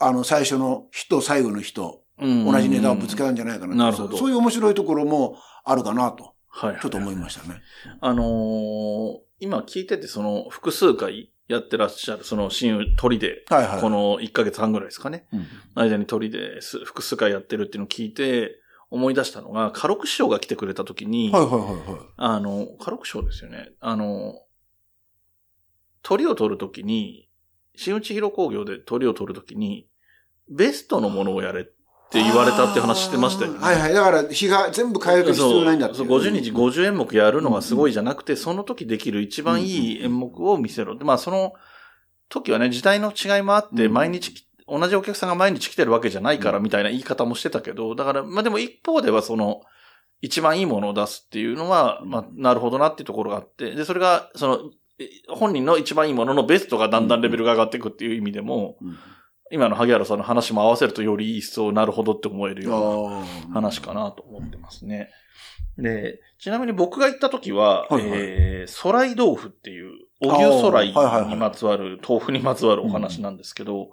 S3: あの、最初の人、最後の人、
S2: 同
S3: 同じネタをぶつけたんじゃないかな。
S2: なるほど
S3: そういう面白いところもあるかなと、
S2: はい。
S3: ちょっと思いましたね。
S2: あのー今聞いてて、その、複数回やってらっしゃる、その、新鳥で、
S3: はいはい。
S2: この1ヶ月半ぐらいですかね。
S3: うん、
S2: 間に鳥です複数回やってるっていうのを聞いて、思い出したのが、カロク師匠が来てくれた時に、
S3: はいはいはいはい。
S2: あの、カロク師匠ですよね。あの、鳥を取るときに、新内広工業で鳥を取るときに、ベストのものをやれって言われたって話してましたよね。
S3: はいはい。だから、日が全部変える必要ないんだってい
S2: そうそう50日50演目やるのがすごいじゃなくて、その時できる一番いい演目を見せろ。でまあその時はね、時代の違いもあって、
S3: うん。
S2: 毎日き、同じお客さんが毎日来てるわけじゃないからみたいな言い方もしてたけど、だから、まあでも一方ではその、一番いいものを出すっていうのは、まあ、なるほどなっていうところがあって、で、それが、その、え本人の一番いいもののベストがだんだんレベルが上がっていくっていう意味でも、
S3: うん
S2: 今の萩原さんの話も合わせるとより一層なるほどって思えるような。話かなと思ってますね。で、ちなみに僕が行った時は、
S3: はいはい
S2: えー、ソライ豆腐っていう、お牛ソライ
S3: あーはいはいはい
S2: にまつわる、豆腐にまつわるお話なんですけど、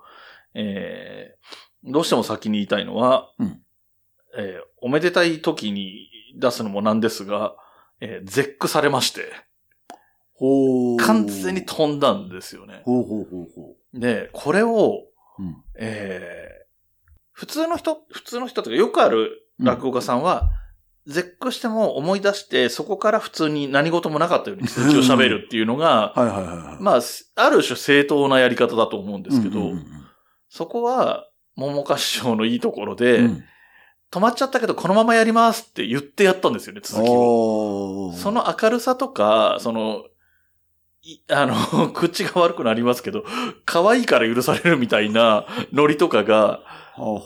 S2: えー、どうしても先に言いたいのは、
S3: うん
S2: えーおめでたい時に出すのもなんですが、えー絶句されまして。完全に飛んだんですよね。
S3: ほうほうほうほ
S2: で、これを、
S3: う。うん。
S2: えー普通の人、普通の人とかよくある落語家さんは、絶句しても思い出して、そこから普通に何事もなかったように続きを喋るっていうのが、
S3: はいはいはいはい。
S2: まあ、ある種正当なやり方だと思うんですけど、
S3: うんうんうん
S2: そこは、桃花師匠のいいところで、
S3: うん
S2: 止まっちゃったけどこのままやりますって言ってやったんですよね、続きを。その明るさとか、その、いあの、口が悪くなりますけど、可愛いから許されるみたいなノリとかが、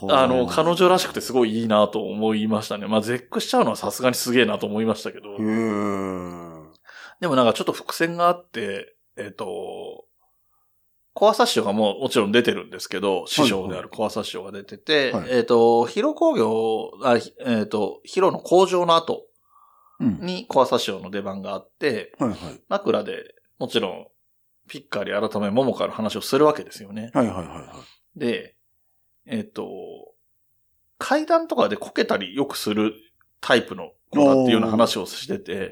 S2: あの、彼女らしくてすごいいいなと思いましたね。まあ、絶句しちゃうのはさすがにすげえなと思いましたけど。でもなんかちょっと伏線があって、えっ、と、小朝師匠がもうもちろん出てるんですけど、師匠である小朝師匠が出てて、
S3: はい
S2: えっ、と、ヒロ工業、あひえっ、と、ヒロの工場の後
S3: うん。
S2: に小朝師匠の出番があって、
S3: はいはい。
S2: 枕でもちろん、ピッカリ改め桃花の話をするわけですよね。
S3: はいはいはいはい。
S2: で、えっ、と、階段とかでこけたりよくするタイプの子だっていうような話をしてて、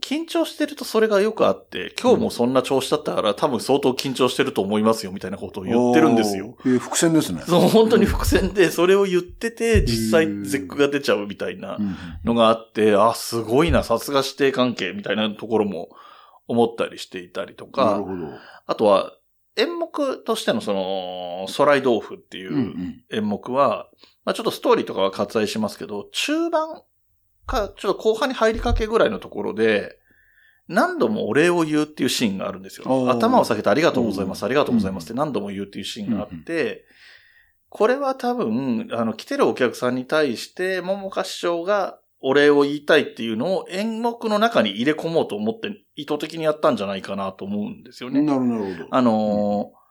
S2: 緊張してるとそれがよくあって、今日もそんな調子だったから多分相当緊張してると思いますよみたいなことを言ってるんですよ。
S3: えー伏線ですね。
S2: そう、本当に伏線でそれを言ってて、実際
S3: うん
S2: 絶句が出ちゃうみたいな
S3: うん
S2: のがあって、あ、すごいな、さすが指定関係みたいなところも思ったりしていたりと
S3: な
S2: か
S3: る、ほど。
S2: あとは演目としてのその、ソライ豆腐ってい
S3: うんう。
S2: うん演目は、まあちょっとストーリーとかは割愛しますけど、中盤か、ちょっと後半に入りかけぐらいのところで、何度もお礼を言うっていうシーンがあるんですよ。頭を下げてありがとうございます、
S3: うん
S2: ありがとうございますって何度も言うっていうシーンがあって、これは多分、あの、来てるお客さんに対して、桃花師匠がお礼を言いたいっていうのを演目の中に入れ込もうと思って意図的にやったんじゃないかなと思うんですよね。
S3: なるほど。
S2: あのー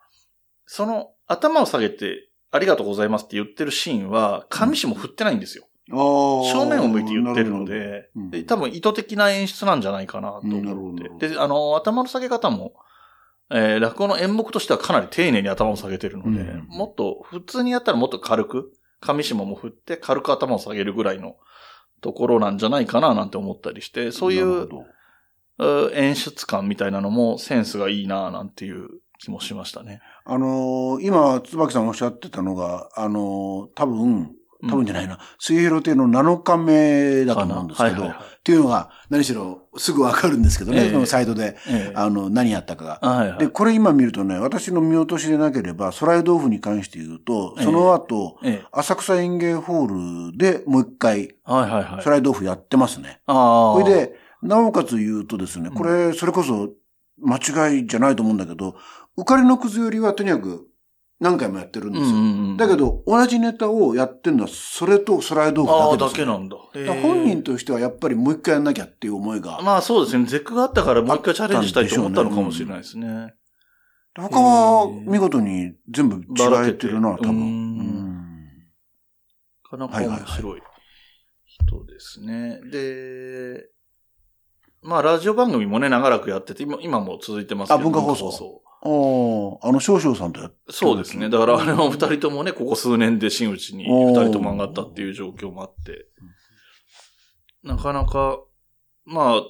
S2: その頭を下げてありがとうございますって言ってるシーンは、上肢も振ってないんですよ。
S3: あー
S2: 正面を向いて言ってるの。
S3: な
S2: で
S3: うん、
S2: で多分意図的な演出なんじゃないかなと思
S3: ど
S2: って。で、あのー頭の下げ方も、えー落語の演目としてはかなり丁寧に頭を下げてるので、
S3: うん
S2: もっと、普通にやったらもっと軽く、上下も振って軽く頭を下げるぐらいのところなんじゃないかななんて思ったりして、そういう
S3: なるほど
S2: う演出感みたいなのもセンスがいいななんていう気もしましたね。
S3: あのー今、椿さんおっしゃってたのが、あのー多分、多分じゃないな、水平亭の7日目だと思うんですけど、
S2: はいはいはい
S3: っていうのが、何しろすぐわかるんですけどね、
S2: ええ
S3: そのサイトで、
S2: ええ
S3: あの、何やったかが。
S2: はいはい
S3: で、これ今見るとね、私の見落としでなければ、ソライ豆腐に関して言うと、
S2: ええ
S3: その後、
S2: ええ
S3: 浅草園芸ホールでもう一回、
S2: はいはいはい。
S3: ソライ豆腐やってますね。
S2: ああ。
S3: これで、なおかつ言うとですね、これ、それこそ間違いじゃないと思うんだけど、浮かりのくずよりはとにかく何回もやってるんですよ。
S2: うんうんうん、
S3: だけど、同じネタをやってるのは、それとソライ豆腐
S2: ああ、だ
S3: だけです、
S2: けなんだ。
S3: だ本人としてはやっぱりもう一回やんなきゃっていう思いが。
S2: まあそうですね。絶句があったからもう一回チャレンジしたいと思ったのかもしれないですね。
S3: 他は見事に全部違えてるな、多分。
S2: てう
S3: うん
S2: かなか面白い人ですね。で、まあラジオ番組もね、長らくやってて、今今も続いてますけど
S3: あ文化放送。ああ、あの、少々さんとやって
S2: そうですね。だから、あれは二人ともね、ここ数年で真打ちに二人とも上がったっていう状況もあって、なかなか、まあ、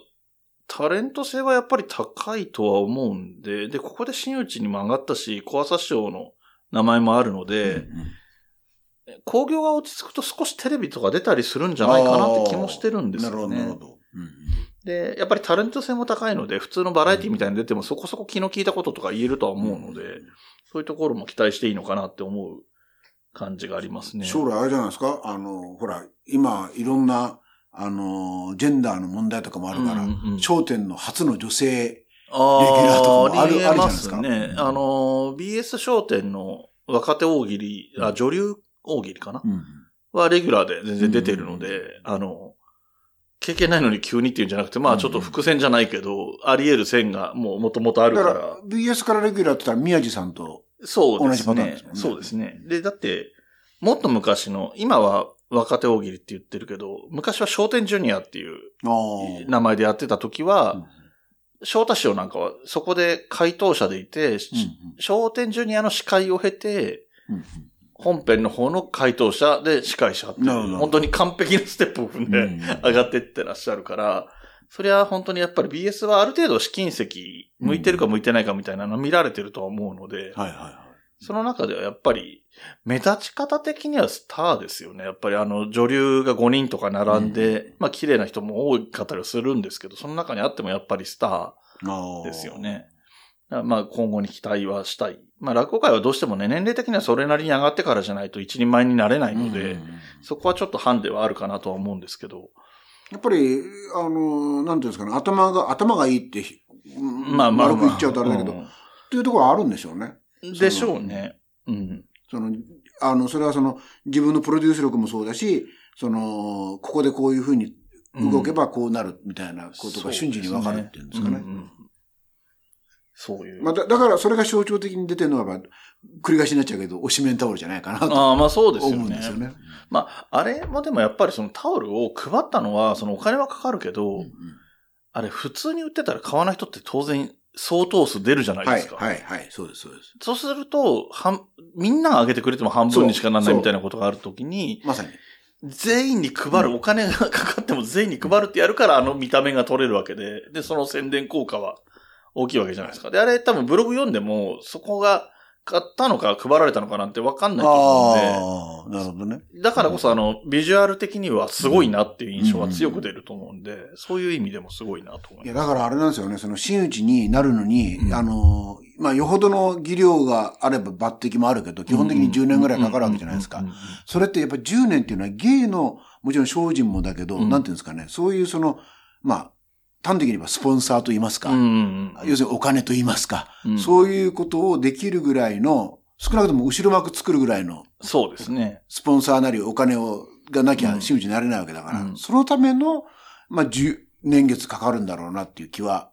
S2: タレント性はやっぱり高いとは思うんで、で、ここで真打ちにも上がったし、小朝師匠の名前もあるので、
S3: うん
S2: 興行が落ち着くと少しテレビとか出たりするんじゃないかなって気もしてるんですよね。
S3: なるほど、なるほど。うん
S2: で、やっぱりタレント性も高いので、普通のバラエティみたいに出てもそこそこ気の利いたこととか言えるとは思うので、そういうところも期待していいのかなって思う感じがありますね。
S3: 将来あれじゃないですか？あの、ほら、今、いろんな、あの、ジェンダーの問題とかもあるから、
S2: うんうんうん。
S3: 商店の初の女性、
S2: ああ、
S3: レギュラーとかもある
S2: ありえま
S3: すか
S2: すね。あの、BS 商店の若手大喜利、あ、女流大喜利かな、
S3: うん。
S2: はレギュラーで全然出てるので、あの、経験ないのに急にっていうんじゃなくて、まあちょっと伏線じゃないけど、あり得る線がもう元々あるか。
S3: だからら、BS からレギュラーって言ったら宮地さんと、同じパターンですもん。ね
S2: そうですね。で、だって、もっと昔の、今は若手大喜利って言ってるけど、昔は商店ジュニアっていう名前でやってた時は、翔太師匠なんかはそこで回答者でいて、
S3: うんうん
S2: 商店ジュニアの司会を経て、
S3: うん
S2: 本編の方の回答者で司会者って本当に完璧なステップを踏んで、
S3: うん
S2: 上がってってらっしゃるから、それは本当にやっぱり BS はある程度試金石、向いてるか向いてないかみたいなの見られてるとは思うので、その中ではやっぱり、目立ち方的にはスターですよね。やっぱりあの、女流が5人とか並んで、まあ綺麗な人も多かったりはするんですけど、その中にあってもやっぱりスター
S3: ー
S2: ですよね。。まあ今後に期待はしたい。まあ落語界はどうしてもね、年齢的にはそれなりに上がってからじゃないと一人前になれないので、そこはちょっとハンデはあるかなとは思うんですけど。
S3: やっぱり、あの、なんていうんですかね、頭が、頭がいいって、うん
S2: まあまあまあ。
S3: 丸く言っちゃうとあれだけど、っていうところはあるんでしょうね。
S2: うんでしょうね。うん。
S3: その、あの、それはその、自分のプロデュース力もそうだし、その、ここでこういうふうに動けばこうなるみたいなことが瞬時にわかるっていうんですかね。
S2: うんそういう。
S3: まあ、だだから、それが象徴的に出てるのは、まあ繰り返しになっちゃうけど、おしめんタオルじゃないかなと
S2: ああ、まあそうですよ
S3: 思
S2: ね。
S3: うんですよね。
S2: まあ、あれもでもやっぱりそのタオルを配ったのは、そのお金はかかるけど、
S3: うんうん
S2: あれ普通に売ってたら買わない人って当然相当数出るじゃない
S3: はい、
S2: ですか。
S3: はい、はい、そうです、そうです。
S2: そうすると、半みんなが上げてくれても半分にしかならないみたいなことがあるときに、
S3: まさに。
S2: 全員に配る、お金がかかっても全員に配るってやるからあの見た目が取れるわけで、で、その宣伝効果は大きいわけじゃないですか。で、あれ多分ブログ読んでも、そこが買ったのか配られたのかなんてわかんないと思うんで、
S3: ああ、なるほどね。
S2: だからこそ、あの、ビジュアル的にはすごいなっていう印象が強く出ると思うんで、そういう意味でもすごいなと思
S3: いや、
S2: います。
S3: だからあれなんですよね、その真打ちになるのに、
S2: うん。
S3: あの、まあ、よほどの技量があれば抜擢もあるけど、基本的に10年ぐらいかかるわけじゃないですか。
S2: うん。うん。
S3: それってやっぱ10年っていうのは芸の、もちろん精進もだけど、
S2: うん。
S3: なんていうんですかね、そういうその、まあ、端的に言えばスポンサーと言いますか、
S2: うんうん
S3: 要するにお金と言いますか、
S2: うん。
S3: そういうことをできるぐらいの、少なくとも後ろ幕作るぐらいの
S2: そうですね。
S3: スポンサーなりお金を、がなきゃ
S2: うん
S3: 真打ちになれないわけだから、
S2: うん。
S3: そのための、まあ、10年月かかるんだろうなっていう気は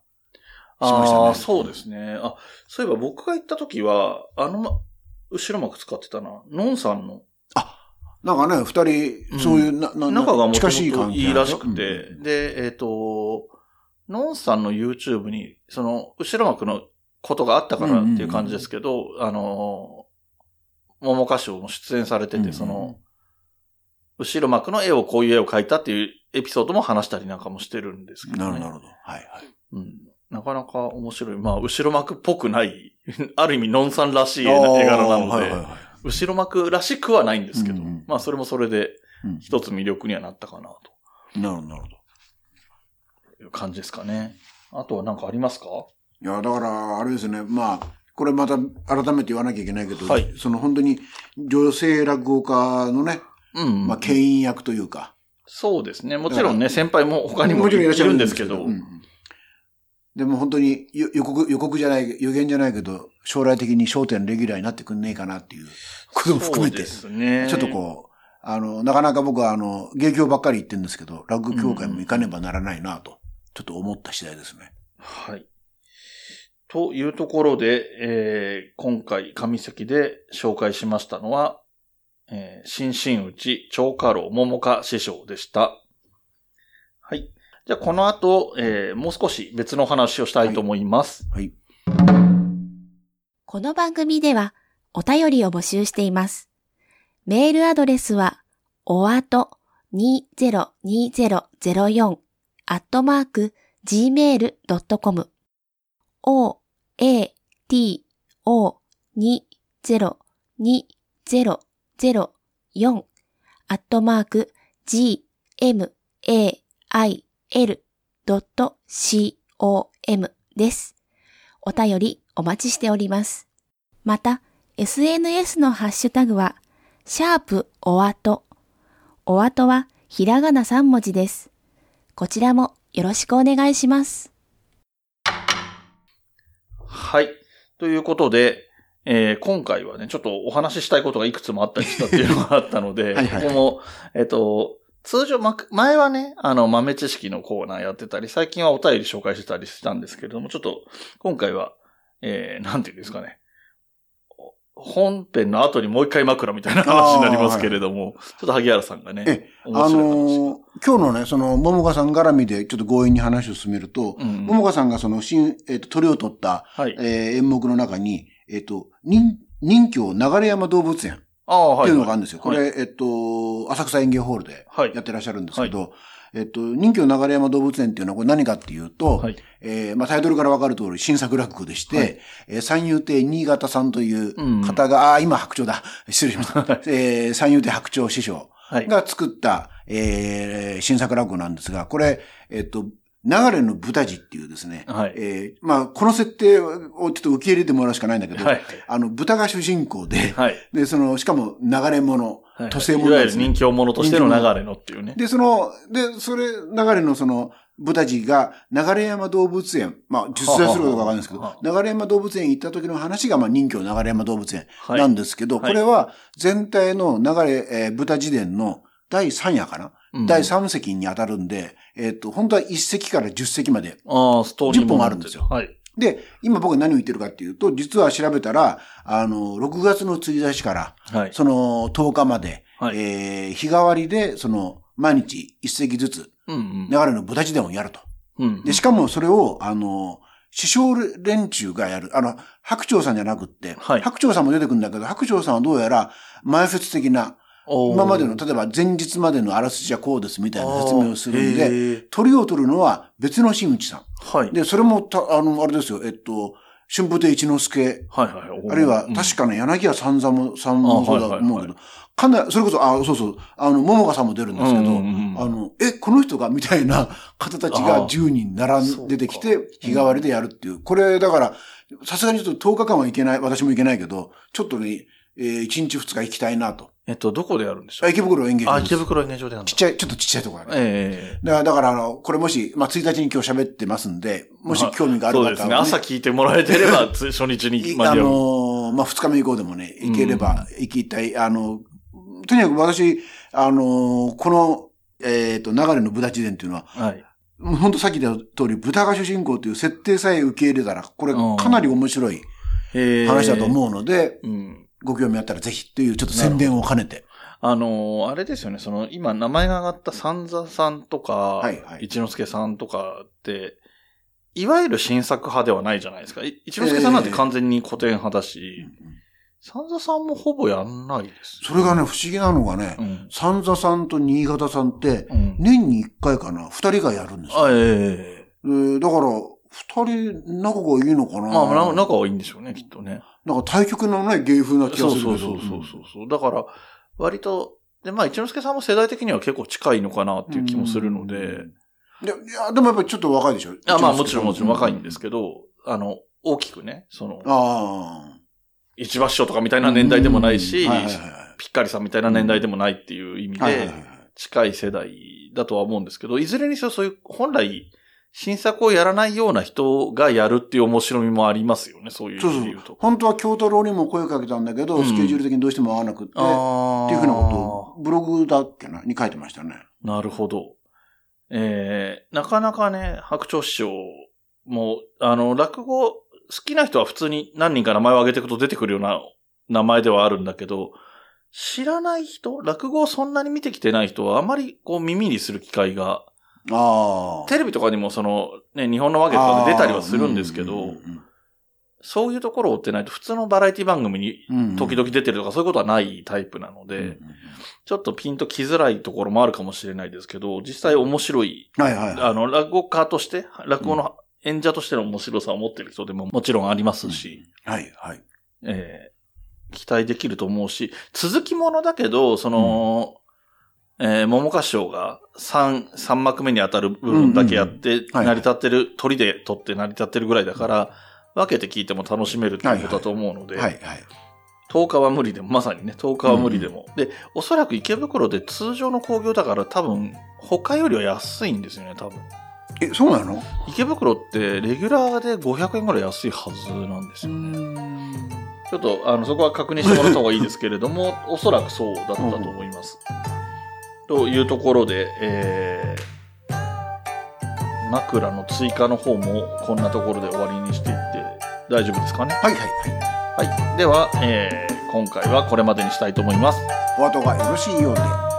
S3: しましたね。
S2: ああ、そうですね。あ、そういえば僕が行った時は、あの、ま、後ろ幕使ってたな。ノンさんの。
S3: なんかね、二人、そういう、な、な、
S2: 仲がもと
S3: 近
S2: もと
S3: しい
S2: いいらしくて、
S3: うん
S2: で、えっ、と、ノンさんの YouTube に、その、後ろ幕のことがあったからっていう感じですけど、あの、桃花賞も出演されてて、
S3: うんうん
S2: その、後ろ幕の絵をこういう絵を描いたっていうエピソードも話したりなんかもしてるんですけど、ね。
S3: なるほど。はいはい。
S2: うん。なかなか面白い。まあ、後ろ幕っぽくない、ある意味、ノンさんらしい絵絵柄なので、
S3: はいはいはい。
S2: 後ろ幕らしくはないんですけど、
S3: うんうん
S2: まあ、それもそれで
S3: うん
S2: 一つ魅力にはなったかな
S3: なるほど、なるほど。
S2: という感じですかね。あとは何かありますか？
S3: いや、だから、あれですね、まあ、これまた改めて言わなきゃいけないけど、
S2: はい
S3: その本当に女性落語家のね、
S2: うん。
S3: まあ、牽引役というか。
S2: そうですね。もちろんね、先輩も他にもい
S3: ちろんいらっしゃ
S2: るんですけど、
S3: でも本当に予予告、予告じゃない、予言じゃないけど、将来的に焦点レギュラーになってくんねえかなっていうことも含めて、
S2: ね。
S3: ちょっとこう、あの、なかなか僕はあの、芸協ばっかり言ってるんですけど、落語協会も行かねばならないなと、ちょっと思った次第ですね。
S2: はい。というところで、えー今回、上関で紹介しましたのは、えー新進内長家老桃花師匠でした。はい。じゃあ、この後、えーもう少し別のお話をしたいと思います。
S3: はい。
S1: この番組ではお便りを募集しています。メールアドレスは、おあと202004アットマーク gmail.com o, a, t, o, 202004アットマーク g, m, a, i, l.com です。お便りお待ちしております。また、SNS のハッシュタグは、シャープおあと。おあとはひらがな3文字です。こちらもよろしくお願いします。
S2: はい。ということで、えー今回はね、ちょっとお話ししたいことがいくつもあったりしたっていうのがあったので、
S3: はいはい
S2: ここも、えっ、と、通常、ま、前はね、あの、豆知識のコーナーやってたり、最近はお便り紹介してたりしたんですけれども、ちょっと、今回は、えー、なんていうんですかね。本編の後にもう一回枕みたいな話になりますけれども、ちょっと萩原さんがね、
S3: え、
S2: 面
S3: あのー今日のね、その、桃香さん絡みでちょっと強引に話を進めると、
S2: うん
S3: 桃香さんがその、新、えっ、と、鳥を取った、
S2: はい。
S3: えー演目の中に、えっ、と、人、人形流山動物園
S2: ああ、はい。
S3: っていうのがあるんですよ。こ
S2: はい。
S3: れ、えっと、浅草園芸ホールで
S2: はい。
S3: やってらっしゃるんですけど、えっと、人形流山動物園っていうのはこれ何かっていうと、
S2: はい。
S3: えーまあ、タイトルからわかる通り新作落語でして、
S2: はい
S3: えー三遊亭新潟さんという方が、ああ、今白鳥だ。失礼しました。えー三遊亭白鳥師匠
S2: はい。
S3: が作った、えー新作落語なんですが、これ、えっと、流れの豚字っていうですね、
S2: はい。
S3: えーまあ、この設定をちょっと受け入れてもらうしかないんだけど、
S2: はい。
S3: あの、豚が主人公で、
S2: はい。
S3: で、その、しかも流れ物、
S2: はい。
S3: 都政
S2: いわゆる人気者としての流れのっていうね。
S3: で、その、で、それ、流れのその、豚字が、流山動物園、まあ、実在するかどうかわかんないですけ
S2: は
S3: ど、流山動物園行った時の話が、まあ、人形流山動物園
S2: はい。
S3: なんですけど、
S2: はい
S3: これは、全体の流れ、えー豚自伝の第3夜かな、
S2: うん
S3: 第3席に当たるんで、えっ、と、本当は1席から10席まで。
S2: ああ、ストーリー
S3: 10本あるんですよ
S2: はい。
S3: で、今僕何を言ってるかっていうと、実は調べたら、あの、6月の1日から、
S2: はい。
S3: その10日まで、
S2: はい
S3: えー日替わりで、その、毎日1席ずつ、
S2: うんうん。
S3: 流れの豚自伝をやると。
S2: うん。
S3: で、しかもそれを、あの、師匠連中がやる。あの、白鳥さんじゃなくって、
S2: はい
S3: 白鳥さんも出てくるんだけど、白鳥さんはどうやら前説的な、今までの、例えば前日までのあらすじはこうですみたいな説明をするんで、鳥を取るのは別の真打ちさん。
S2: ーはい。
S3: で、それもた、あの、あれですよ、えっと、春風亭一之輔、
S2: はいはいはい。
S3: あるいは、
S2: うん。
S3: 確かね、柳家三座も、さんもそうだと思うけど、かなり、それこそ、あ、そうそう、あの、桃香さんも出るんですけど、あの、え、この人がみたいな 方たちが10人並んで出てきて、日替わりでやるっていう。これ、だから、さすがにちょっと10日間はいけない、私もいけないけど、ちょっとね、えー、1日2日行きたいなと。
S2: えっと、どこでやるんでしょう
S3: あ池袋演芸場
S2: あ、池袋演芸場でやるんだ
S3: ちっちゃい、ちょっとちっちゃいところある。
S2: ええ
S3: だから、だからあの、これもし、まあ、1日に今日喋ってますんで、もし興味がある方は、
S2: そうですね。朝聞いてもらえてれば、つ初日に
S3: い
S2: 間に合う。
S3: あのーまあ、二日目以降でもね、行ければ行きたい。あの、とにかく私、あのーこの、えっ、と、流れの豚自伝っていうのは、
S2: はい。
S3: もう本当さっき言った通り、豚が主人公という設定さえ受け入れたら、これ
S2: うん
S3: かなり面白い
S2: ええ
S3: 話だと思うので、
S2: うん。
S3: ご興味あったらぜひっていうちょっと宣伝を兼ねて。
S2: あのーあれですよね、その、今名前が上がった三座さんとか、
S3: はいはい
S2: 一之輔さんとかって、いわゆる新作派ではないじゃないですか。い一之輔さんなんて完全に古典派だし、三座さんもほぼやんないです。
S3: それがね、不思議なのがね、
S2: うん。
S3: 三座さんと新潟さんって、
S2: うん。
S3: 年に一回かな、二人がやるんですよ。
S2: あ、ええ
S3: でだから、二人仲がいいのかな？
S2: まあ、な仲はいいんでしょうね、きっとね。
S3: なんか対局のない芸風な気がする。
S2: そうそうそうそう。だから、割と、で、まあ、一之輔さんも世代的には結構近いのかなっていう気もするので、
S3: でいや、でもやっぱりちょっと若いでしょ？
S2: あまあ、もちろんもちろん若いんです
S3: け
S2: けど、あの、大きくね、その、
S3: ああ。
S2: 一場師匠とかみたいな年代でもないし、
S3: うん。はいはいはい
S2: ピッカリさんみたいな年代でもないっていう意味で近い世代だとは思うんですけど、いずれにせよそういう、本来、新作をやらないような人がやるっていう面白みもありますよね、そういう
S3: そうそう
S2: 意味で言うと。
S3: 本当は京太郎にも声かけたんだけど、
S2: うん
S3: スケジュール的にどうしても合わなくって、っていうふうなことを、ブログだっけな、に書いてましたね。
S2: なるほど。えー、なかなかね、白鳥師匠も、あの、落語、好きな人は普通に何人か名前を挙げていくと出てくるような名前ではあるんだけど、知らない人、落語をそんなに見てきてない人はあまりこう耳にする機会が、
S3: ああ。
S2: テレビとかにもその、ね、日本のわけとかで出たりはするんですけど、
S3: うん
S2: そういうところを追ってないと普通のバラエティ番組に
S3: うんうん
S2: 時々出てるとかそういうことはないタイプなので、
S3: うんうん
S2: ちょっとピンと来づらいところもあるかもしれないですけど、実際面白い
S3: はいはいはい。
S2: あの、落語家として、落語の演者としての面白さを持っている人でももちろんありますし、
S3: はいはい。
S2: えー期待できると思うし、続きものだけど、その、えー桃花師匠が3、三幕目に当たる部分だけやって、
S3: はい
S2: 成り立ってる、鳥で取って成り立ってるぐらいだから、分けて聞いても楽しめるっていうことだと思うので、
S3: はいはい。
S2: 10日は無理でも、まさにね、10日は無理でも。で、おそらく池袋で通常の興行だから多分、他よりは安いんですよね、多分。
S3: え、そうなの？
S2: 池袋ってレギュラーで500円ぐらい安いはずなんですよ。ちょっと、あの、そこは確認してもらった方がいいですけれども、おそらくそうだったと思います。というところで、えー、枕の追加の方もこんなところで終わりにしていって大丈夫ですかね？
S3: はいはいはい。
S2: はい。では、えー、今回はこれまでにしたいと思います。
S3: お後がよろしいようで。